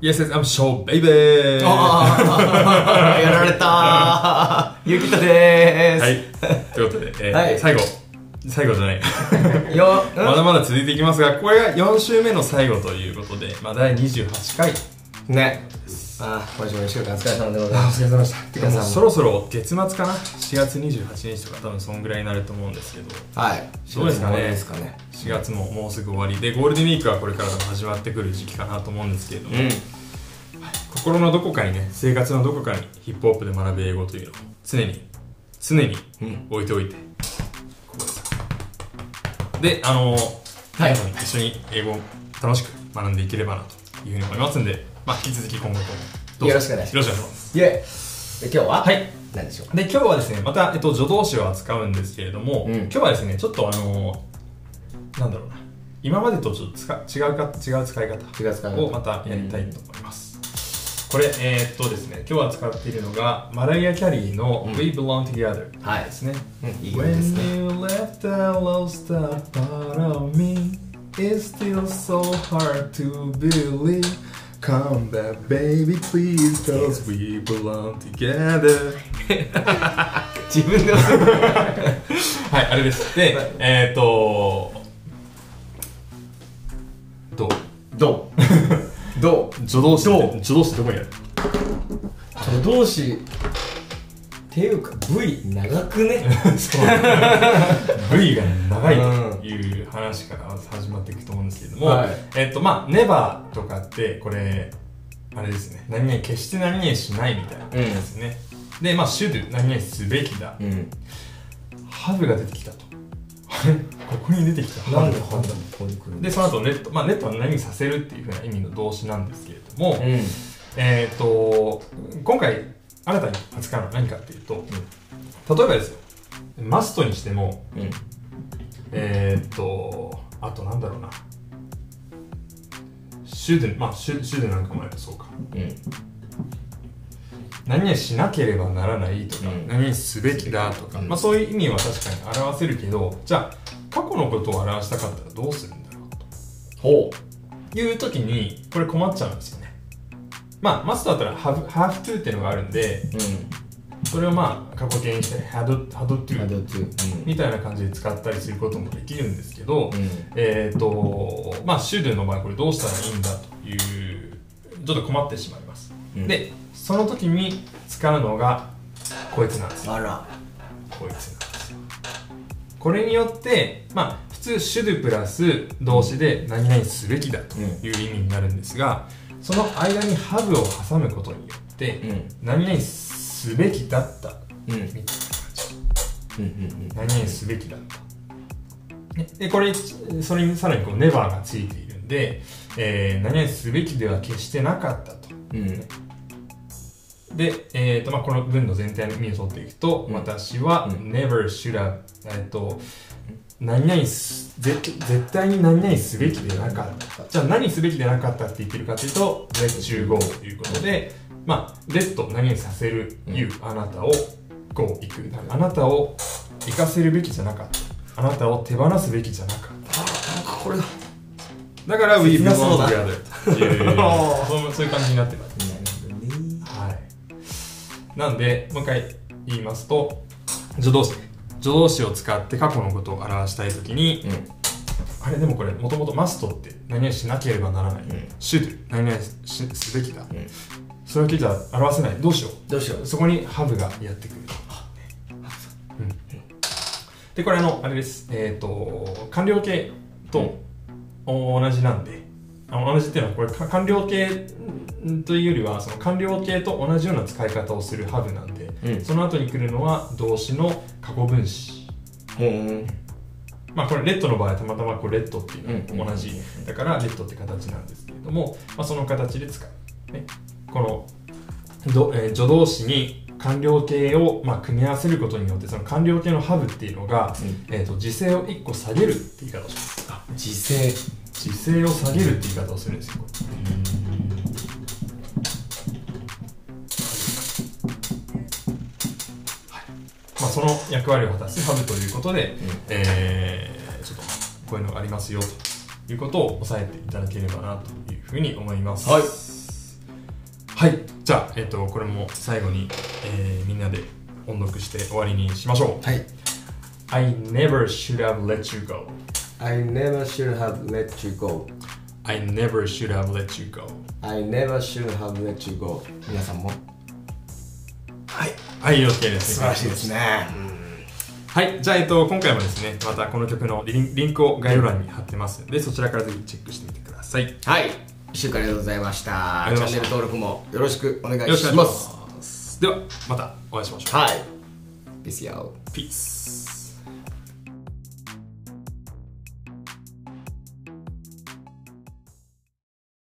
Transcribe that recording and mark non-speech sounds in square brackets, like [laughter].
Yes, yes, I'm show, baby! [laughs] やられたー。ゆきとでーす。はい。ということで、えーはい最後。最後じゃない。よ、まだまだ続いていきますが、これが4週目の最後ということで、まあ、第28回。うん。ね。あー、今週も1週間お疲れ様でございます。お疲れ様でした。そろそろ月末かな ?4 月28日とか多分そんぐらいになると思うんですけど、はい。どうですかね？ですかね。4月ももうすぐ終わりで、ゴールデンウィークはこれから始まってくる時期かなと思うんですけれども、うん。心のどこかにね、生活のどこかにヒップホップで学ぶ英語というのを常に、常にうん。置いておいて、ここですで、あの皆さん一緒に英語を楽しく学んでいければなというふうに思いますんで、まあ、引き続き今後ともどうぞよろしくお願いしますよろしくお願いします。イェイ。で、今日は？はい。何でしょうで、今日はですね、また、えっと、助動詞を扱うんですけれども、うん今日はですね、ちょっとあのなんだろうな、今までとちょっと使違うか、違う使い方違う使い方をまたやりたいと思います。これ、えーっとですね、今日は使っているのが、マライア・キャリーのうん We Belong Together はいですね。うん、いい曲ですね。When you left, I lost a part of me. It's still so hard to believe. Come back, baby, please, cause we belong together. 自分ではい、あれです。で、えーっと、どうどうどう助動詞助動詞どこにある助動詞っていうか V 長くね V が長いという話から始まっていくと思うんですけれども、はい。えっとまあ never とかってこれあれですね。何々決して何々しないみたいな感じですね、でまあ should 何々すべきだ、うん。have が出てきたと。[laughs] ここに出てきた。なんで have 判断ここに来るんでその後レッドまあレッドは何にさせるっていうふうな意味の動詞なんですけれども、うん。えっ、と今回新たに扱うのは何かっていうと、例えばですよ。マストにしてもうん。えっ、とあとなんだろうなシュドまあシュシュドなんかもあればそうかうん。何々しなければならないとか、うん何々すべきだとか、うんまあそういう意味は確かに表せるけどじゃあ過去のことを表したかったらどうするんだろうほという時にこれ困っちゃうんですよねまあマストだったら have, have to っていうのがあるんでう。うん。それをまあ過去形にして had, had ハ to ドトゥ。みたいな感じで使ったりすることもできるんですけど、うん。えっ、とまあ should の場合これどうしたらいいんだというちょっと困ってしまいます、うんでその時に使うのがこいつなんですよあら。こいつなんですよこれによってまあ普通 should プラス動詞で何々すべきだという意味になるんですが、その間に have を挟むことによって、うん。何々すべきだったうん。うん。みたいな感じうん。何々すべきだった。ねで、これ、それにさらにこう、ネバーがついているんで、えー、何々すべきでは決してなかったと。うん。で、えーとまあ、この文の全体の意味を取っていくと、うん私は、うん never should have、えーと、何々す、ぜ絶対に何々すべきでなかった。じゃあ何すべきでなかったって言ってるかというと、let you go ということで、まあ、let 何々させる、うん you あなたを go 行く。あなたを行かせるべきじゃなかった。あなたを手放すべきじゃなかった。あ、なんかこれだ。だから、we belong だ together っていう [laughs] そうそういう感じになってます。はい。なんで、もう一回言いますと、助動詞。助動詞を使って過去のことを表したいときに、うん。あれでもこれ、もともとマストって何々しなければならない。ん should 何々しすべきだ。んそれだけじゃ表せない。どうしよどうしようう。。そこに have がやってくる。うんで、これあの、あれです。えっ、と、完了形と同じなんで、あの同じっていうのは、これか完了形というよりは、その完了形と同じような使い方をする have なんで、うん。その後に来るのは動詞の過去分詞。うん。まあこれ、レッドの場合はたまたまこうレッドっていうのうんが同じ。だから、レッドって形なんですけれども、まあ、その形で使う。ね、この、どえー助動詞に完了形を、まあ、組み合わせることによって、その完了形の have っていうのが、えー、と時制を1個下げるって言い方をします。あ時制。時制を下げるって言い方をするんですよ。まあ、その役割を果たす have ということで、えーちょっとこういうのがありますよということを押さえていただければなというふうに思います。はいはい。じゃあ、えっとこれも最後に、えーみんなで音読して終わりにしましょう。はい。I never should have let you go. I never should have let you go. I never should have let you go. I never should have let you go. 皆さんも。はい。はい OK です。素晴らしいですね。はい。じゃあ、えっと、今回もですねまたこの曲のリンリンクを概要欄に貼ってます。のでそちらからぜひチェックしてみてください。よはい一週間ありがとうございました。チャンネル登録もよろしくお願いろします。す。ではまたお会いしましょう。はい。Peace out Peace